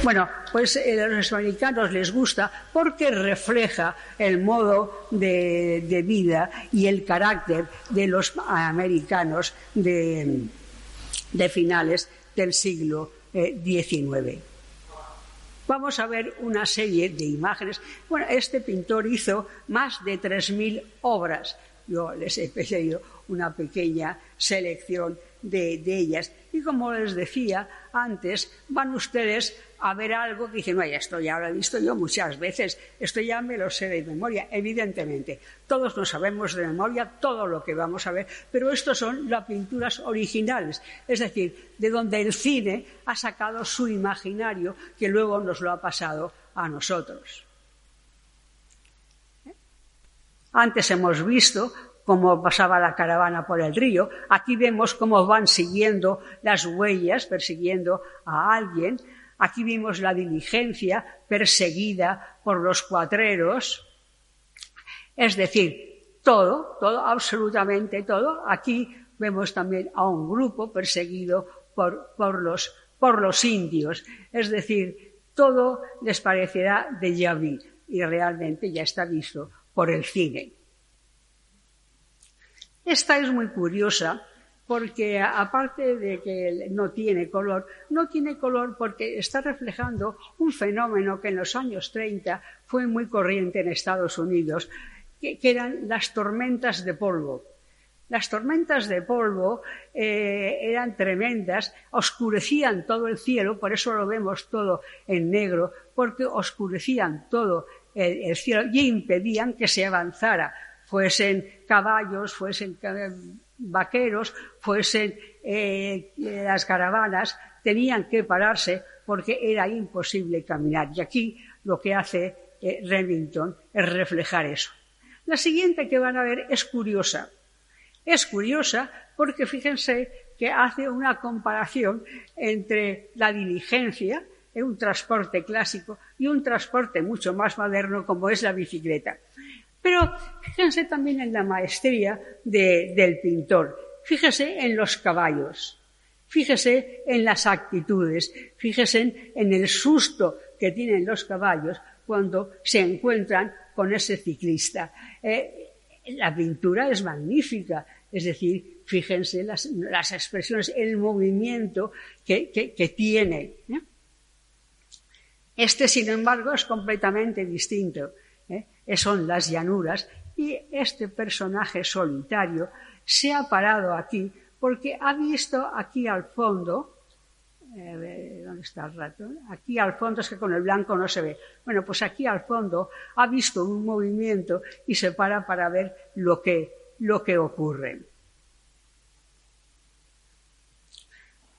Bueno, pues eh, a los americanos les gusta porque refleja el modo de, vida y el carácter de los americanos de, finales del siglo XIX. Eh, Vamos a ver una serie de imágenes. Bueno, este pintor hizo más de 3.000 obras. Yo les he pedido una pequeña selección de, ellas. Y como les decía antes, van ustedes a ver algo que dicen, no, esto ya lo he visto yo muchas veces, esto ya me lo sé de memoria, evidentemente. Todos no sabemos de memoria todo lo que vamos a ver, pero estos son las pinturas originales, es decir, de donde el cine ha sacado su imaginario que luego nos lo ha pasado a nosotros. Antes hemos visto cómo pasaba la caravana por el río. Aquí vemos cómo van siguiendo las huellas, persiguiendo a alguien. Aquí vimos la diligencia perseguida por los cuatreros. Es decir, todo, todo, absolutamente todo. Aquí vemos también a un grupo perseguido por, los, indios. Es decir, todo les parecerá de vu y realmente ya está visto por el cine. Esta es muy curiosa porque aparte de que no tiene color, no tiene color porque está reflejando un fenómeno que en los años 30 fue muy corriente en Estados Unidos, que, eran las tormentas de polvo. Las tormentas de polvo eh, eran tremendas, oscurecían todo el cielo, por eso lo vemos todo en negro, porque oscurecían todo el cielo y impedían que se avanzara fuesen caballos, fuesen vaqueros, fuesen eh, las caravanas, tenían que pararse porque era imposible caminar. Y aquí lo que hace eh, Remington es reflejar eso. La siguiente que van a ver es curiosa. Es curiosa porque fíjense que hace una comparación entre la diligencia, un transporte clásico, y un transporte mucho más moderno como es la bicicleta. Pero fíjense también en la maestría del pintor, fíjese en los caballos, fíjese en las actitudes, fíjese en el susto que tienen los caballos cuando se encuentran con ese ciclista. Eh, la pintura es magnífica, es decir, fíjense las, las expresiones, el movimiento que, tiene. ¿eh? Este, sin embargo, es completamente distinto. ¿Eh? son las llanuras, y este personaje solitario se ha parado aquí porque ha visto aquí al fondo, eh, ¿dónde está el ratón? Aquí al fondo es que con el blanco no se ve. Bueno, pues aquí al fondo ha visto un movimiento y se para para ver lo que, lo que ocurre.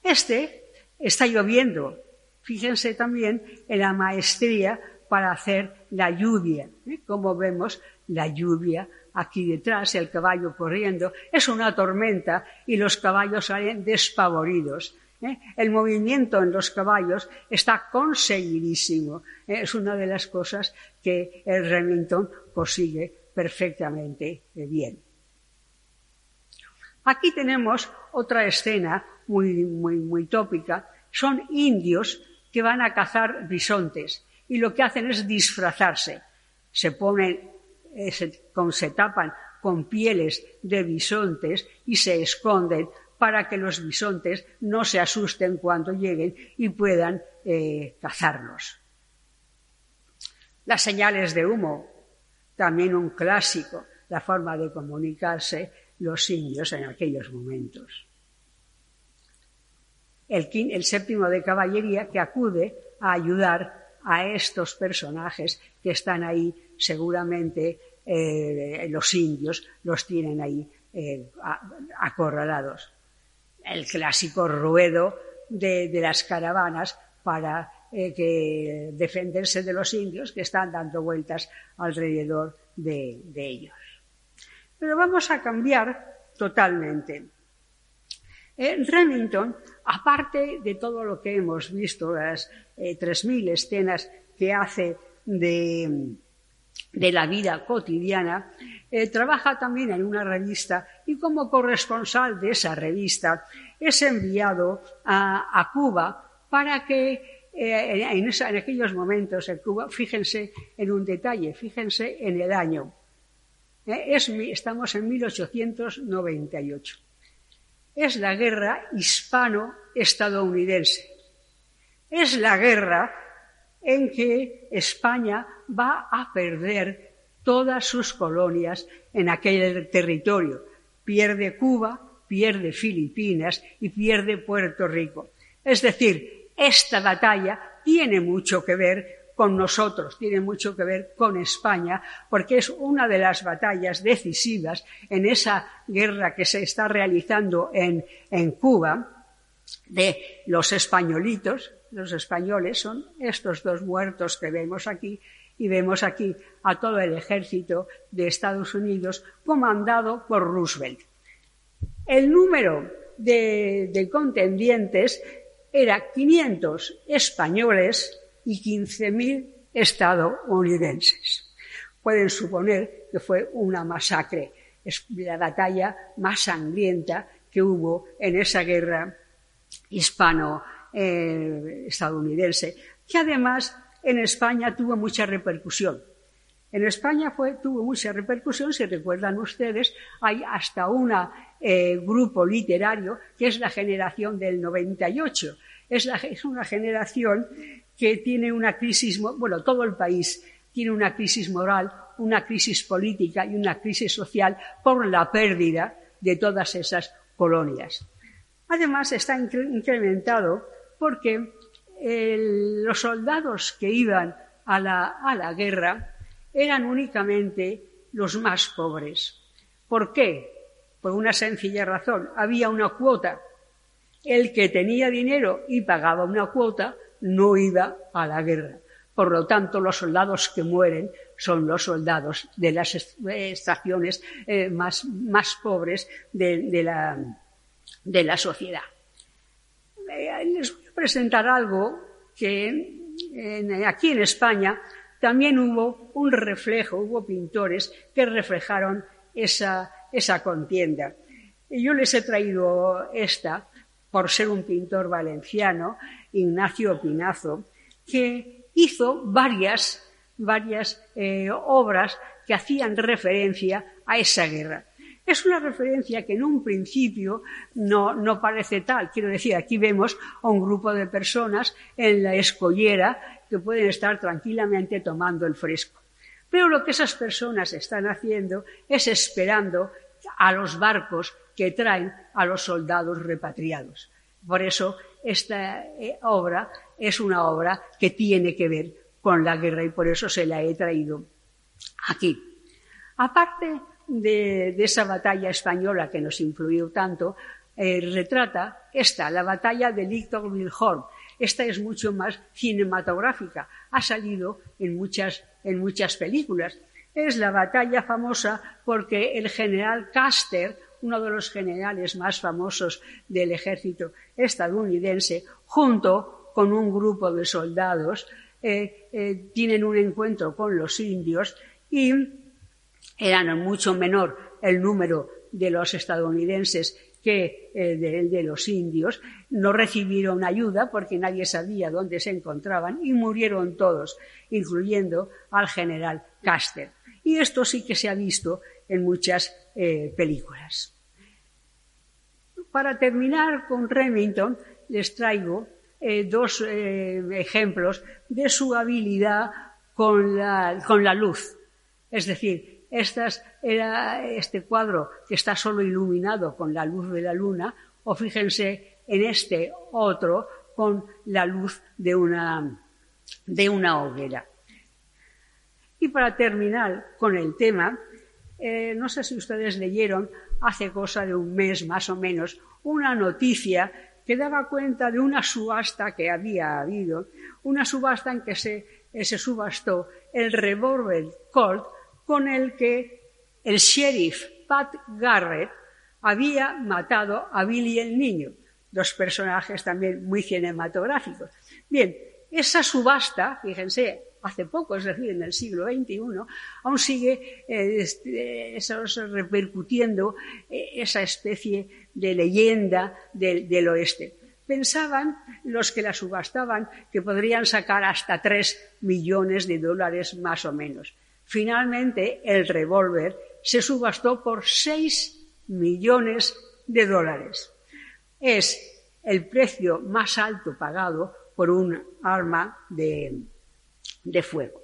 Este está lloviendo. Fíjense también en la maestría para hacer la lluvia. ¿eh? Como vemos, la lluvia aquí detrás, el caballo corriendo, es una tormenta y los caballos salen despavoridos. ¿eh? El movimiento en los caballos está conseguidísimo. ¿eh? Es una de las cosas que el Remington consigue perfectamente bien. Aquí tenemos otra escena muy, muy, muy tópica. Son indios que van a cazar bisontes y lo que hacen es disfrazarse. Se ponen, eh, se, tapan con pieles de bisontes y se esconden para que los bisontes no se asusten cuando lleguen y puedan eh, cazarlos. Las señales de humo, también un clásico, la forma de comunicarse los indios en aquellos momentos. El, el séptimo de caballería que acude a ayudar a estos personajes que están ahí, seguramente eh, los indios los tienen ahí eh, acorralados. El clásico ruedo de, las caravanas para eh, defenderse de los indios que están dando vueltas alrededor de, ellos. Pero vamos a cambiar totalmente. Remington, aparte de todo lo que hemos visto, las 3.000 eh, escenas que hace de, la vida cotidiana, eh, trabaja también en una revista y como corresponsal de esa revista es enviado a, Cuba para que eh, en, aquellos momentos en Cuba, fíjense en un detalle, fíjense en el año. Eh, estamos en 1898. Es la guerra hispano-estadounidense. Es la guerra en que España va a perder todas sus colonias en aquel territorio. Pierde Cuba, pierde Filipinas y pierde Puerto Rico. Es decir, esta batalla tiene mucho que ver con nosotros, tiene mucho que ver con España, porque es una de las batallas decisivas en esa guerra que se está realizando en, en Cuba de los españolitos, los españoles son estos dos muertos que vemos aquí y vemos aquí a todo el ejército de Estados Unidos comandado por Roosevelt. El número de, contendientes era 500 españoles y 15.000 estadounidenses. Pueden suponer que fue una masacre, es la batalla más sangrienta que hubo en esa guerra hispano-estadounidense, que además en España tuvo mucha repercusión. En España tuvo mucha repercusión, si recuerdan ustedes, hay hasta un eh, grupo literario que es la generación del 98. Es, la, es una generación que tiene una crisis, bueno, todo el país tiene una crisis moral, una crisis política y una crisis social por la pérdida de todas esas colonias. Además, está incrementado porque los soldados que iban a la, guerra eran únicamente los más pobres. ¿Por qué? Por una sencilla razón. Había una cuota. El que tenía dinero y pagaba una cuota no iba a la guerra. Por lo tanto, los soldados que mueren son los soldados de las estaciones eh, más, pobres de la, de la sociedad. Eh, les voy a presentar algo que aquí en España también hubo un reflejo, hubo pintores que reflejaron esa, esa contienda. Yo les he traído esta por ser un pintor valenciano, Ignacio Pinazo, que hizo varias, varias eh, obras que hacían referencia a esa guerra. Es una referencia que en un principio no, parece tal. Quiero decir, aquí vemos a un grupo de personas en la escollera que pueden estar tranquilamente tomando el fresco. Pero lo que esas personas están haciendo es esperando a los barcos que traen a los soldados repatriados. Por eso esta eh, obra es una obra que tiene que ver con la guerra y por eso se la he traído aquí. Aparte de, esa batalla española que nos influyó tanto, eh, retrata esta, la batalla de Victor Wilhelm. Esta es mucho más cinematográfica, ha salido en muchas, en muchas películas. Es la batalla famosa porque el general Custer, uno de los generales más famosos del ejército estadounidense, junto con un grupo de soldados, eh, eh, tienen un encuentro con los indios y eran mucho menor el número de los estadounidenses que el de, los indios, no recibieron ayuda porque nadie sabía dónde se encontraban y murieron todos, incluyendo al general Custer. Y esto sí que se ha visto en muchas eh, películas. Para terminar con Remington, les traigo eh, dos eh, ejemplos de su habilidad con la luz. Es decir, era este cuadro que está solo iluminado con la luz de la luna, o fíjense en este otro con la luz de una, de una hoguera. Y para terminar con el tema, eh, no sé si ustedes leyeron hace cosa de un mes más o menos una noticia que daba cuenta de una subasta que había habido, una subasta en que se, eh, se subastó el revólver Colt con el que el sheriff Pat Garrett había matado a Billy el niño, dos personajes también muy cinematográficos. Bien, esa subasta, fíjense, hace poco, es decir, en el siglo XXI, aún sigue eh, este, repercutiendo eh, esa especie de leyenda del, oeste. Pensaban los que la subastaban que podrían sacar hasta tres millones de dólares más o menos. Finalmente, el revólver se subastó por seis millones de dólares. Es el precio más alto pagado por un arma de, de fuego.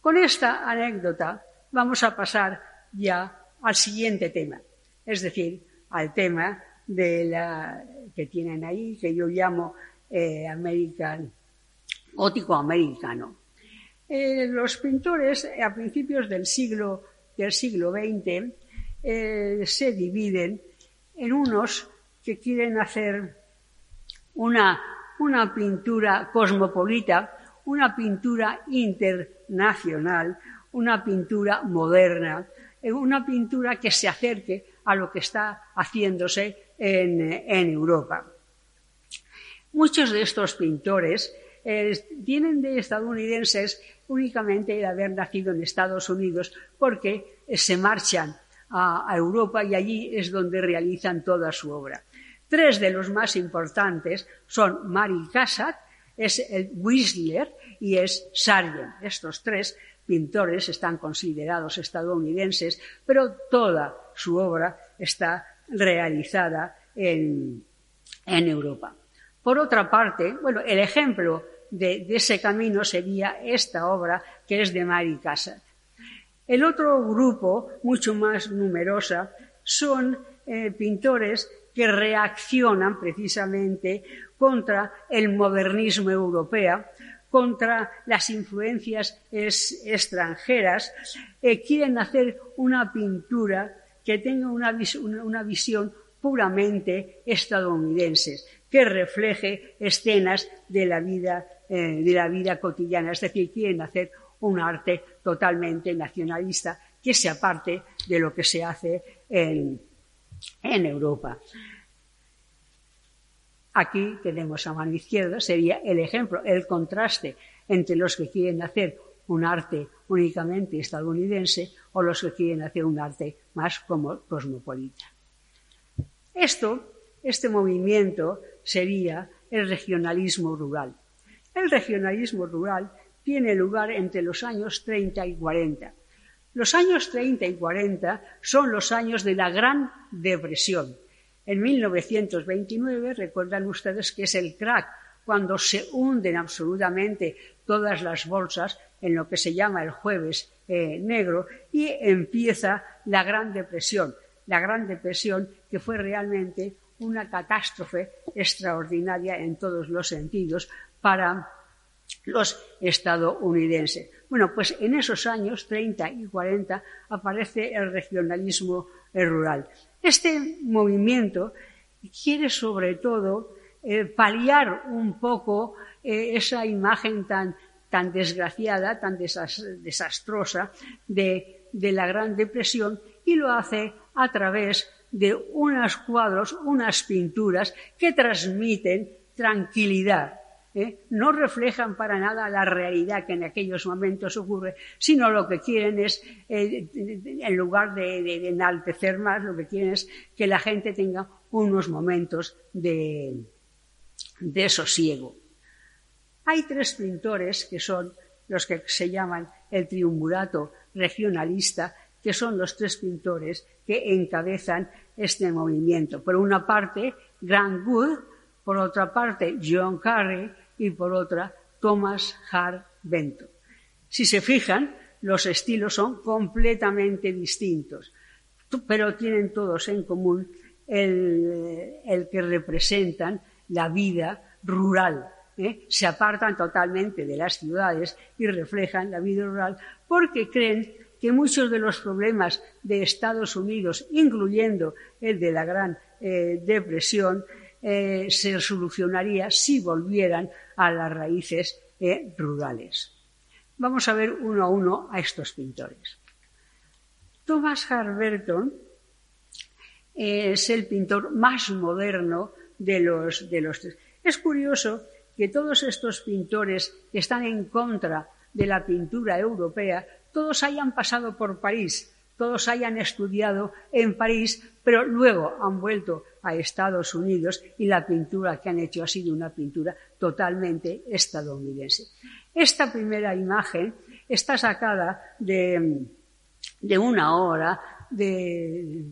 Con esta anécdota vamos a pasar ya al siguiente tema, es decir, al tema de la que tienen ahí, que yo llamo eh, American, gótico americano. Eh, los pintores a principios del siglo, del siglo XX eh, se dividen en unos que quieren hacer una, una pintura cosmopolita, una pintura internacional, una pintura moderna, una pintura que se acerque a lo que está haciéndose en, Europa. Muchos de estos pintores eh, tienen de estadounidenses únicamente el haber nacido en Estados Unidos porque eh, se marchan a, Europa y allí es donde realizan toda su obra. Tres de los más importantes son Mary Cassatt, es el Whistler y es Sargent. Estos tres pintores están considerados estadounidenses, pero toda su obra está realizada en, Europa. Por otra parte, bueno, el ejemplo de, ese camino sería esta obra que es de Mary Cassatt. El otro grupo, mucho más numerosa, son eh, pintores que reaccionan precisamente contra el modernismo europeo, contra las influencias extranjeras, eh, quieren hacer una pintura que tenga una, visión puramente estadounidense, que refleje escenas de la vida, eh, de la vida cotidiana. Es decir, quieren hacer un arte totalmente nacionalista que se aparte de lo que se hace en, en Europa. Aquí tenemos a mano izquierda, sería el ejemplo, el contraste entre los que quieren hacer un arte únicamente estadounidense o los que quieren hacer un arte más como cosmopolita. Esto, este movimiento sería el regionalismo rural. El regionalismo rural tiene lugar entre los años 30 y 40. Los años 30 y 40 son los años de la Gran Depresión. En 1929, recuerdan ustedes que es el crack, cuando se hunden absolutamente todas las bolsas en lo que se llama el jueves eh, negro y empieza la Gran Depresión. La Gran Depresión que fue realmente una catástrofe extraordinaria en todos los sentidos para los estadounidenses. Bueno, pues en esos años 30 y 40 aparece el regionalismo rural. Este movimiento quiere sobre todo eh, paliar un poco eh, esa imagen tan, tan desgraciada, tan desastrosa de, de la Gran Depresión y lo hace a través de unos cuadros, unas pinturas que transmiten tranquilidad, ¿eh? no reflejan para nada la realidad que en aquellos momentos ocurre, sino lo que quieren es, eh, en lugar de, enaltecer más, lo que quieren es que la gente tenga unos momentos de, de sosiego. Hay tres pintores que son los que se llaman el triunvirato regionalista, que son los tres pintores que encabezan este movimiento. Por una parte, Grant Wood, por otra parte, John Carey y por otra Thomas Hart Benton. Si se fijan, los estilos son completamente distintos, pero tienen todos en común el, que representan la vida rural. ¿eh? Se apartan totalmente de las ciudades y reflejan la vida rural porque creen que muchos de los problemas de Estados Unidos, incluyendo el de la Gran eh, Depresión, eh, se solucionaría si volvieran a las raíces eh, rurales. Vamos a ver uno a uno a estos pintores. Thomas Harberton es el pintor más moderno de los, de los tres. Es curioso que todos estos pintores que están en contra de la pintura europea, todos hayan pasado por París, todos hayan estudiado en París, pero luego han vuelto a Estados Unidos y la pintura que han hecho ha sido una pintura totalmente estadounidense. Esta primera imagen está sacada de, una hora de,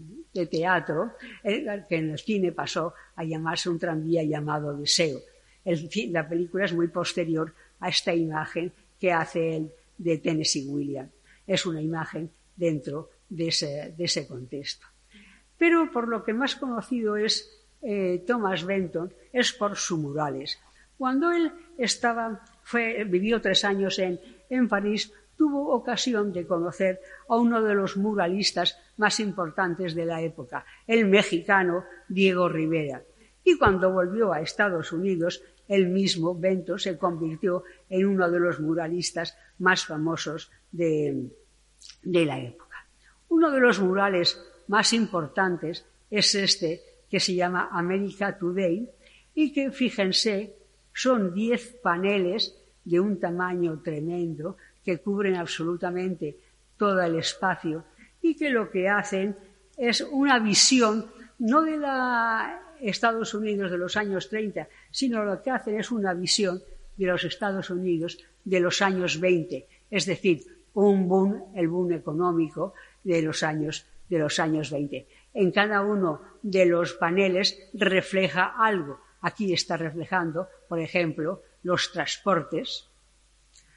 teatro eh, que en el cine pasó a llamarse un tranvía llamado Deseo. la película es muy posterior a esta imagen que hace él de Tennessee Williams. Es una imagen dentro de ese, contexto. Pero por lo que más conocido es eh, Thomas Benton es por sus murales. Cuando él estaba, vivió tres años en, en París, tuvo ocasión de conocer a uno de los muralistas más importantes de la época, el mexicano Diego Rivera. Y cuando volvió a Estados Unidos, él mismo, Bento, se convirtió en uno de los muralistas más famosos de, de la época. Uno de los murales más importantes es este que se llama America Today y que, fíjense, son diez paneles de un tamaño tremendo que cubren absolutamente todo el espacio y que lo que hacen es una visión no de la Estados Unidos de los años 30, sino lo que hacen es una visión de los Estados Unidos de los años 20, es decir, un boom, el boom económico de los años de los años 20. En cada uno de los paneles refleja algo. Aquí está reflejando, por ejemplo, los transportes,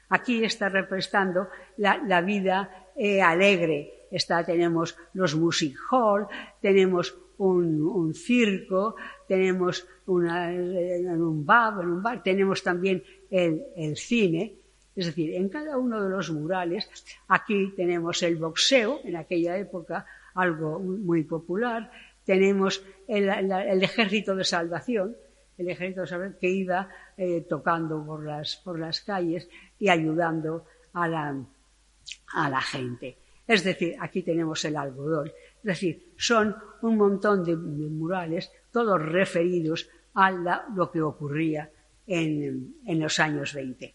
Aquí está representando la, vida eh, alegre. Está, tenemos los music hall, tenemos un, circo, tenemos un en un bar, tenemos también el, cine. Es decir, en cada uno de los murales, aquí tenemos el boxeo, en aquella época algo muy popular, tenemos el ejército de salvación, el ejército de que iba eh, tocando por las, por las calles y ayudando a la, a la gente. Es decir, aquí tenemos el algodón. Es decir, son un montón de, murales, todos referidos a lo que ocurría en, en, los años 20.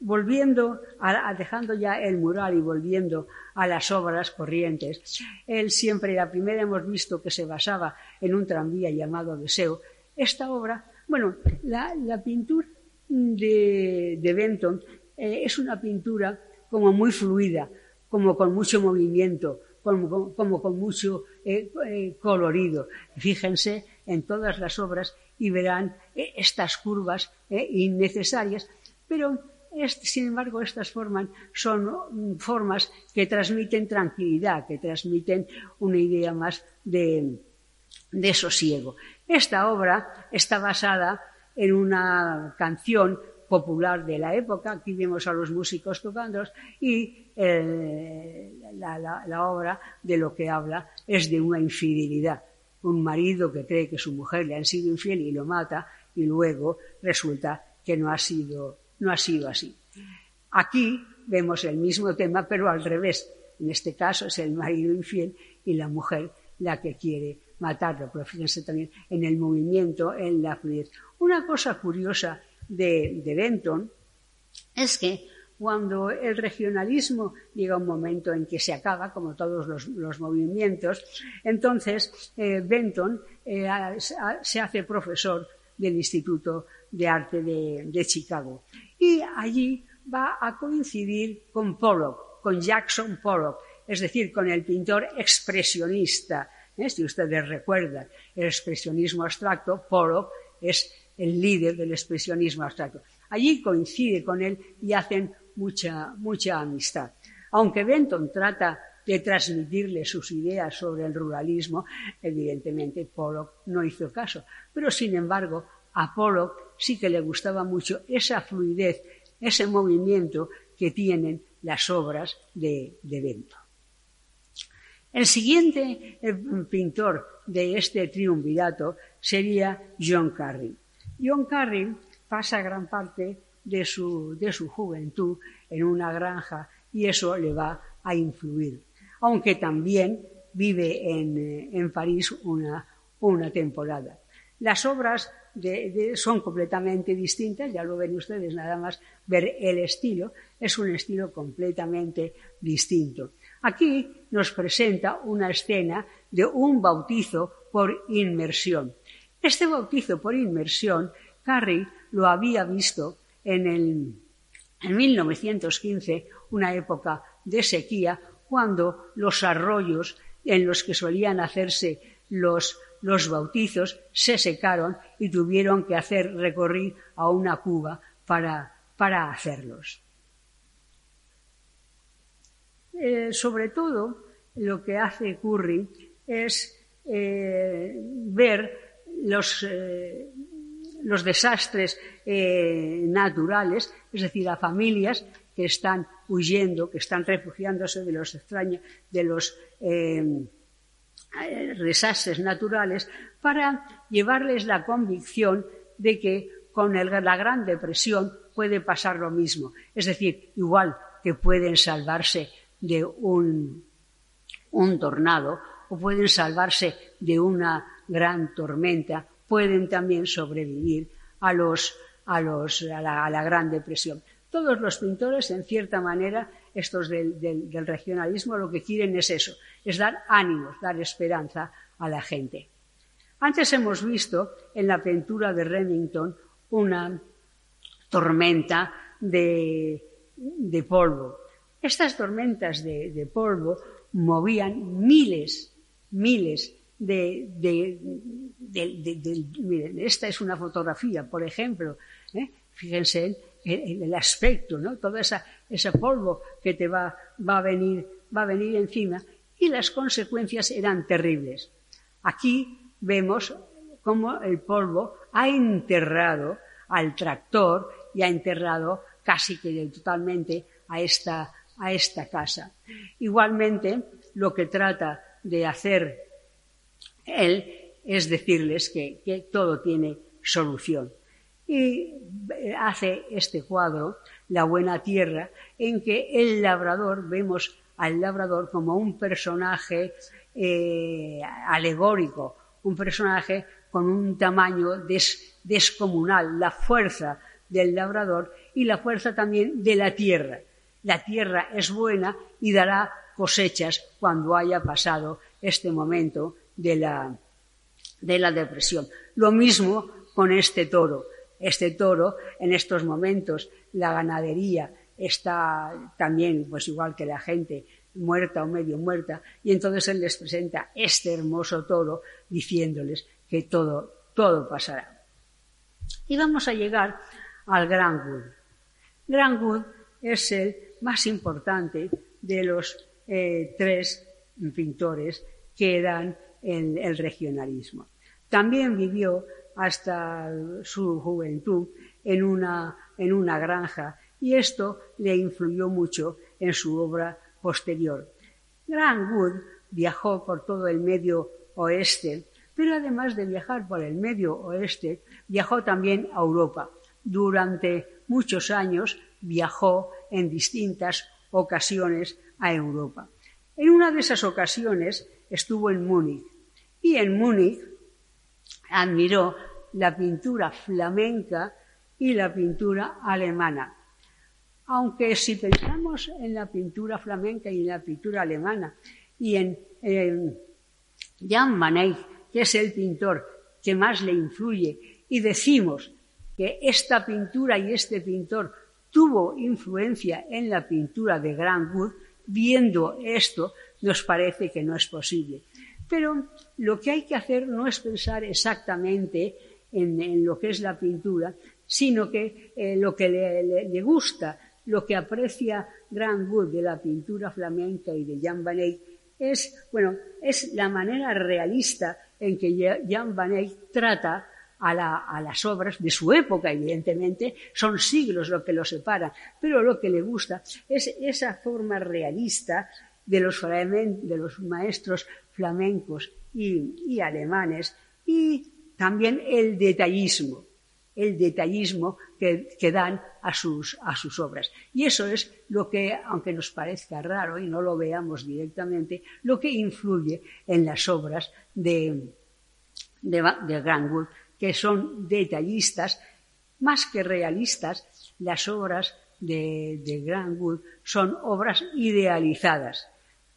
Volviendo, a, dejando ya el mural y volviendo a las obras corrientes, él siempre, la primera hemos visto que se basaba en un tranvía llamado Deseo, esta obra, bueno, la, pintura de, Benton eh, es una pintura como muy fluida, como con mucho movimiento, como, con mucho eh, eh, colorido. Fíjense en todas las obras y verán estas curvas innecesarias, pero sin embargo, estas formas son mm, formas que transmiten tranquilidad, que transmiten una idea más de, de sosiego. Esta obra está basada en una canción popular de la época, aquí vemos a los músicos tocando, y eh, la, obra de lo que habla es de una infidelidad. Un marido que cree que su mujer le ha sido infiel y lo mata, y luego resulta que no ha sido, no ha sido así. Aquí vemos el mismo tema, pero al revés. En este caso es el marido infiel y la mujer la que quiere matarlo, pero fíjense también en el movimiento, en la fluidez. Una cosa curiosa de, Benton es que cuando el regionalismo llega a un momento en que se acaba, como todos los, movimientos, entonces eh, Benton eh, se hace profesor del Instituto de Arte de, Chicago. Y allí va a coincidir con Pollock, con Jackson Pollock, es decir, con el pintor expresionista ¿eh? Si ustedes recuerdan el expresionismo abstracto, Pollock es el líder del expresionismo abstracto. Allí coincide con él y hacen mucha, mucha amistad. Aunque Benton trata de transmitirle sus ideas sobre el ruralismo, evidentemente Pollock no hizo caso. Pero sin embargo, a Pollock sí que le gustaba mucho esa fluidez, ese movimiento que tienen las obras de, de Benton. El siguiente eh, pintor de este triunvirato sería John Carril. John Carril pasa gran parte de su, juventud en una granja y eso le va a influir, aunque también vive en, eh, París una, temporada. Las obras son completamente distintas, ya lo ven ustedes nada más ver el estilo, es un estilo completamente distinto. Aquí nos presenta una escena de un bautizo por inmersión. Este bautizo por inmersión, Carrie lo había visto en, el, en 1915, una época de sequía, cuando los arroyos en los que solían hacerse los, los bautizos se secaron y tuvieron que hacer recorrer a una cuba para, para hacerlos. Eh, sobre todo, lo que hace Curry es eh, ver los, eh, los desastres naturales, es decir, a familias que están huyendo, que están refugiándose de los extraños, de los desastres naturales, para llevarles la convicción de que con la Gran Depresión puede pasar lo mismo. Es decir, igual que pueden salvarse de un, tornado o pueden salvarse de una gran tormenta, pueden también sobrevivir a, la, Gran Depresión. Todos los pintores, en cierta manera, estos del, regionalismo, lo que quieren es eso, es dar ánimos, dar esperanza a la gente. Antes hemos visto en la pintura de Remington una tormenta de, de polvo. Estas tormentas de, polvo movían miles, miles de, miren, esta es una fotografía, por ejemplo, ¿eh? fíjense el aspecto, ¿no? Todo ese polvo que te va, va, a venir, va a venir encima y las consecuencias eran terribles. Aquí vemos cómo el polvo ha enterrado al tractor y ha enterrado casi que totalmente a esta, a esta casa. Igualmente, lo que trata de hacer él es decirles que, todo tiene solución. Y eh, hace este cuadro, La buena tierra, en que el labrador, vemos al labrador como un personaje eh, alegórico, un personaje con un tamaño descomunal, la fuerza del labrador y la fuerza también de la tierra la tierra es buena y dará cosechas cuando haya pasado este momento de la, de la depresión. Lo mismo con este toro. Este toro, en estos momentos, la ganadería está también, pues igual que la gente, muerta o medio muerta, y entonces él les presenta este hermoso toro diciéndoles que todo, todo pasará. Y vamos a llegar al Gran Wood. Gran Wood es el más importante de los eh, tres pintores que dan el, el regionalismo. También vivió hasta su juventud en una, en una granja y esto le influyó mucho en su obra posterior. Grant Wood viajó por todo el medio oeste, pero además de viajar por el medio oeste, viajó también a Europa. Durante muchos años viajó en distintas ocasiones a Europa. En una de esas ocasiones estuvo en Múnich y en Múnich admiró la pintura flamenca y la pintura alemana. Aunque si pensamos en la pintura flamenca y en la pintura alemana y en, Jan Van Eyck, que es el pintor que más le influye, y decimos que esta pintura y este pintor tuvo influencia en la pintura de Grant Wood, viendo esto nos parece que no es posible. Pero lo que hay que hacer no es pensar exactamente en, lo que es la pintura, sino que eh, lo que le, gusta, lo que aprecia Grant Wood de la pintura flamenca y de Jan Van Eyck es, bueno, es la manera realista en que Jan Van Eyck trata a, las obras de su época, evidentemente, son siglos lo que lo separa, pero lo que le gusta es esa forma realista de los, maestros flamencos y, alemanes y también el detallismo, el detallismo que, dan a sus, a sus, obras. Y eso es lo que, aunque nos parezca raro y no lo veamos directamente, lo que influye en las obras de, de, de que son detallistas, más que realistas, las obras de, de son obras idealizadas.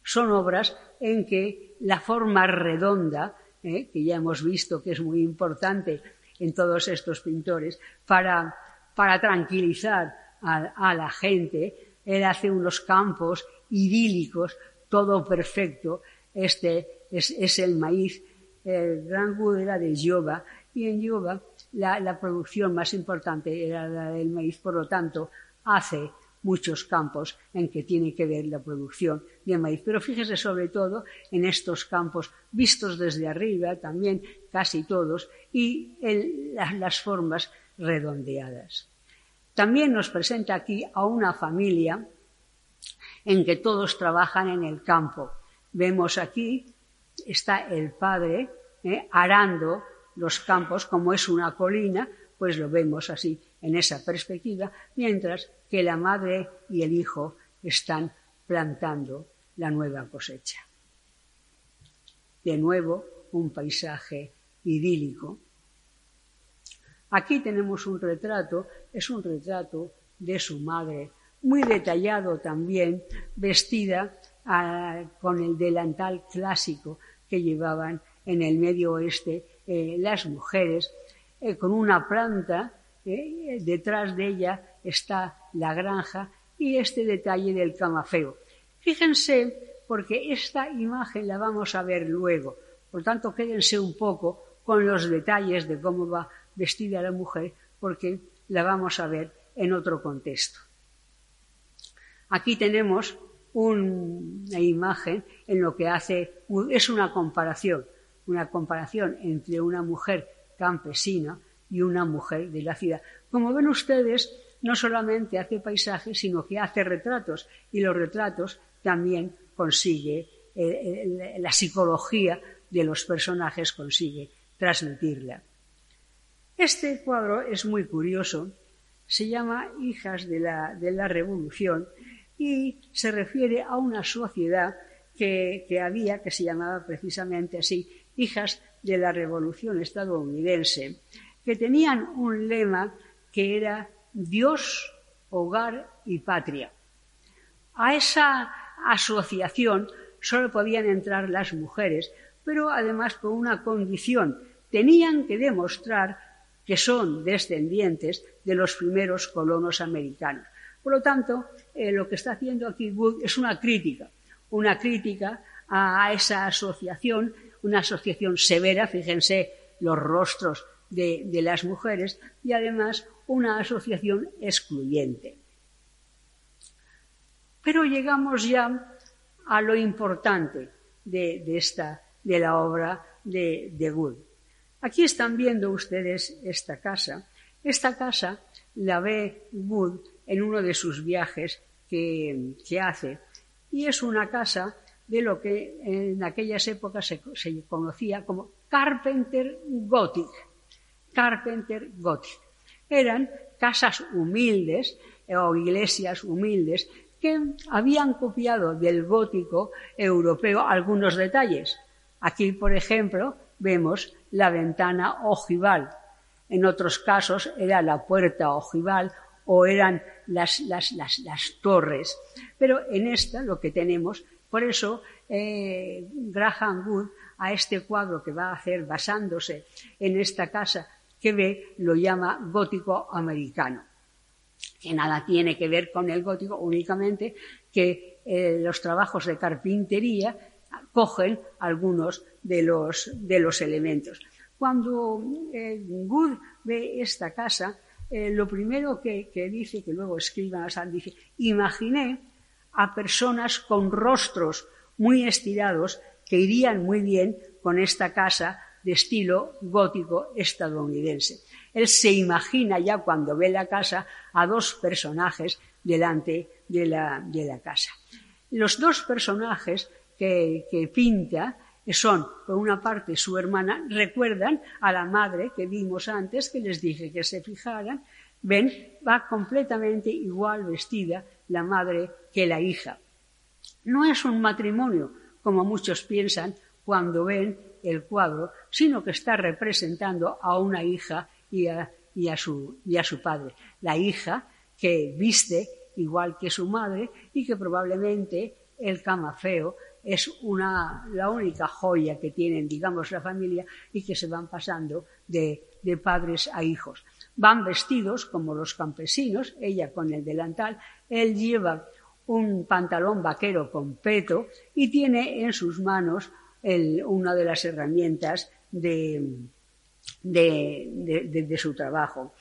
Son obras en que la forma redonda, ¿eh? que ya hemos visto que es muy importante en todos estos pintores, para, para tranquilizar a, la gente, él hace unos campos idílicos, todo perfecto. Este es, el maíz. El gran era de Yoba y en Yoba la, la, producción más importante era la del maíz, por lo tanto, hace muchos campos en que tiene que ver la producción de maíz. Pero fíjese sobre todo en estos campos vistos desde arriba, también casi todos, y en las formas redondeadas. También nos presenta aquí a una familia en que todos trabajan en el campo. Vemos aquí, está el padre eh, arando los campos, como es una colina, pues lo vemos así en esa perspectiva, mientras que la madre y el hijo están plantando la nueva cosecha. De nuevo, un paisaje idílico. Aquí tenemos un retrato, es un retrato de su madre, muy detallado también, vestida ah, con el delantal clásico que llevaban en el medio oeste eh, las mujeres, eh, con una planta, eh, detrás de ella está la granja y este detalle del camafeo. Fíjense, porque esta imagen la vamos a ver luego, por tanto quédense un poco con los detalles de cómo va vestida la mujer, porque la vamos a ver en otro contexto. Aquí tenemos una imagen en lo que hace, es una comparación, una comparación entre una mujer campesina y una mujer de la ciudad. Como ven ustedes, no solamente hace paisajes, sino que hace retratos y los retratos también consigue, eh, la psicología de los personajes consigue transmitirla. Este cuadro es muy curioso, se llama Hijas de la, de la Revolución y se refiere a una sociedad que, había, que se llamaba precisamente así, hijas de la Revolución estadounidense, que tenían un lema que era Dios, hogar y patria. A esa asociación solo podían entrar las mujeres, pero además con una condición. Tenían que demostrar que son descendientes de los primeros colonos americanos. Por lo tanto, eh, lo que está haciendo aquí Wood es una crítica, una crítica a esa asociación, una asociación severa, fíjense los rostros de, las mujeres, y además una asociación excluyente. Pero llegamos ya a lo importante de, esta, de la obra de, de Wood. Aquí están viendo ustedes esta casa. Esta casa la ve Wood en uno de sus viajes que, hace. Y es una casa de lo que en aquellas épocas se, conocía como Carpenter Gothic. Carpenter Gothic. Eran casas humildes eh, o iglesias humildes que habían copiado del gótico europeo algunos detalles. Aquí, por ejemplo, vemos la ventana ojival. En otros casos era la puerta ojival o eran las, las, las, torres. Pero en esta lo que tenemos, por eso eh, Graham Wood a este cuadro que va a hacer basándose en esta casa que ve lo llama gótico americano que nada tiene que ver con el gótico, únicamente que eh, los trabajos de carpintería cogen algunos de los, de los elementos. Cuando eh, Wood ve esta casa, eh, lo primero que, dice, que luego escriba dice, imaginé a personas con rostros muy estirados que irían muy bien con esta casa de estilo gótico estadounidense. Él se imagina ya cuando ve la casa a dos personajes delante de la, casa. Los dos personajes que, que pinta son, por una parte, su hermana, recuerdan a la madre que vimos antes, que les dije que se fijaran, ven, va completamente igual vestida la madre que la hija. No es un matrimonio, como muchos piensan cuando ven el cuadro, sino que está representando a una hija y a, su, y a su padre. La hija que viste igual que su madre y que probablemente el camafeo es una, la única joya que tienen, digamos, la familia y que se van pasando de padres a hijos. Van vestidos como los campesinos, ella con el delantal, él lleva un pantalón vaquero con peto y tiene en sus manos una de las herramientas de, de, su trabajo.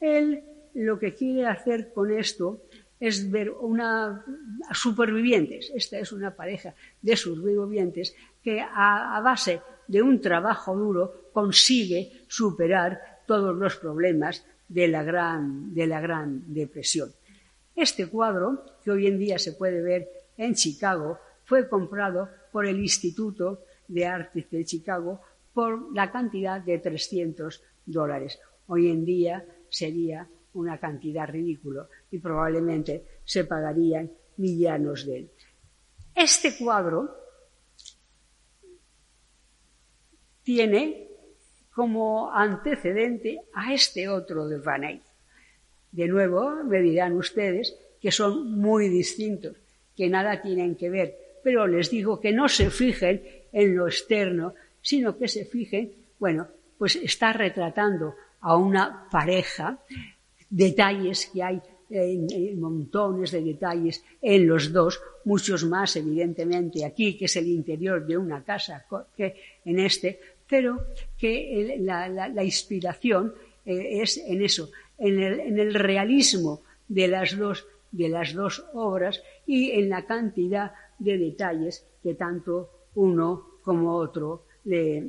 Él lo que quiere hacer con esto es ver una supervivientes. Esta es una pareja de supervivientes que a base de un trabajo duro consigue superar todos los problemas de la gran, de la gran depresión. Este cuadro, que hoy en día se puede ver en Chicago, fue comprado por el Instituto de Artes de Chicago por la cantidad de 300 dólares. Hoy en día sería una cantidad ridícula y probablemente se pagarían millanos de él. Este cuadro tiene como antecedente a este otro de Van Eyck. De nuevo, me dirán ustedes que son muy distintos, que nada tienen que ver, pero les digo que no se fijen en lo externo, sino que se fijen, bueno, pues está retratando a una pareja, detalles que hay, montones de detalles en los dos, muchos más evidentemente aquí, que es el interior de una casa, que en este, pero que la, inspiración eh, es en eso, en el, realismo de las, dos, obras y en la cantidad de detalles que tanto uno como otro le,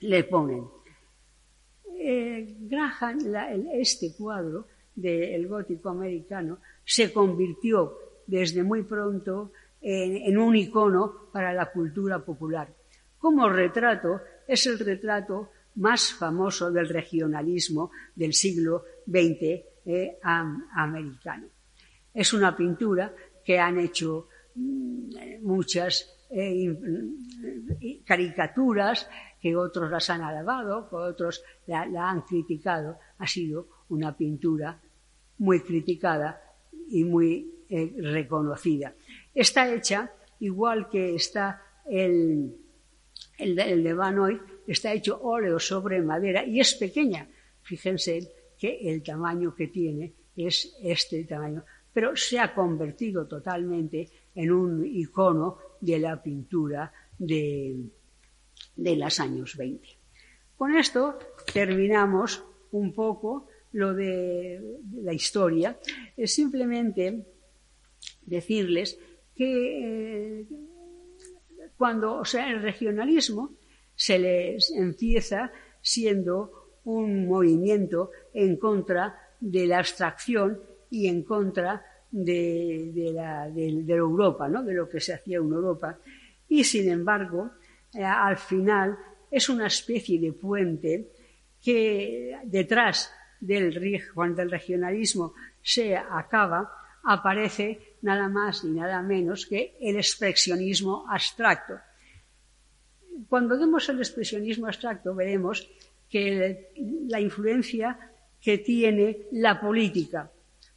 le ponen. Eh, Graham, este cuadro del gótico americano, se convirtió desde muy pronto en un icono para la cultura popular. Como retrato, es el retrato más famoso del regionalismo del siglo XX eh, americano. Es una pintura que han hecho mmm, muchas eh, caricaturas, que otros las han alabado, que otros la, han criticado. Ha sido una pintura muy criticada y muy eh, reconocida. Está hecha igual que está el, el, el de Van Hoy, está hecho óleo sobre madera y es pequeña. Fíjense que el tamaño que tiene es este tamaño, pero se ha convertido totalmente en un icono de la pintura de, de los años 20. Con esto terminamos un poco lo de la historia. Es simplemente decirles que eh, cuando, o sea, el regionalismo se les empieza siendo un movimiento en contra de la abstracción y en contra de, de, la, de, de Europa, ¿no? de lo que se hacía en Europa. Y sin embargo, eh, al final es una especie de puente que detrás del, cuando regionalismo se acaba, aparece nada más ni nada menos que el expresionismo abstracto. Cuando vemos el expresionismo abstracto veremos que la influencia que tiene la política.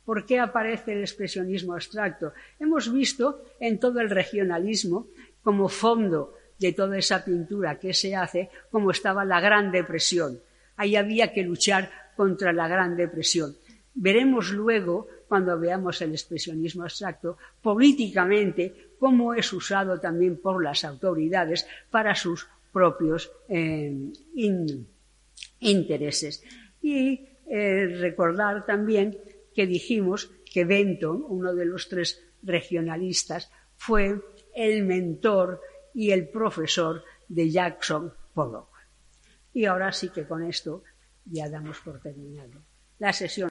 ¿Por qué aparece el expresionismo abstracto? Hemos visto en todo el regionalismo como fondo de toda esa pintura que se hace, como estaba la Gran Depresión. Ahí había que luchar contra la Gran Depresión. Veremos luego, cuando veamos el expresionismo abstracto, políticamente cómo es usado también por las autoridades para sus propios eh, in, intereses. Y eh, recordar también que dijimos que Benton, uno de los tres regionalistas, fue el mentor y el profesor de Jackson Pollock. Y ahora sí que con esto ya damos por terminado la sesión.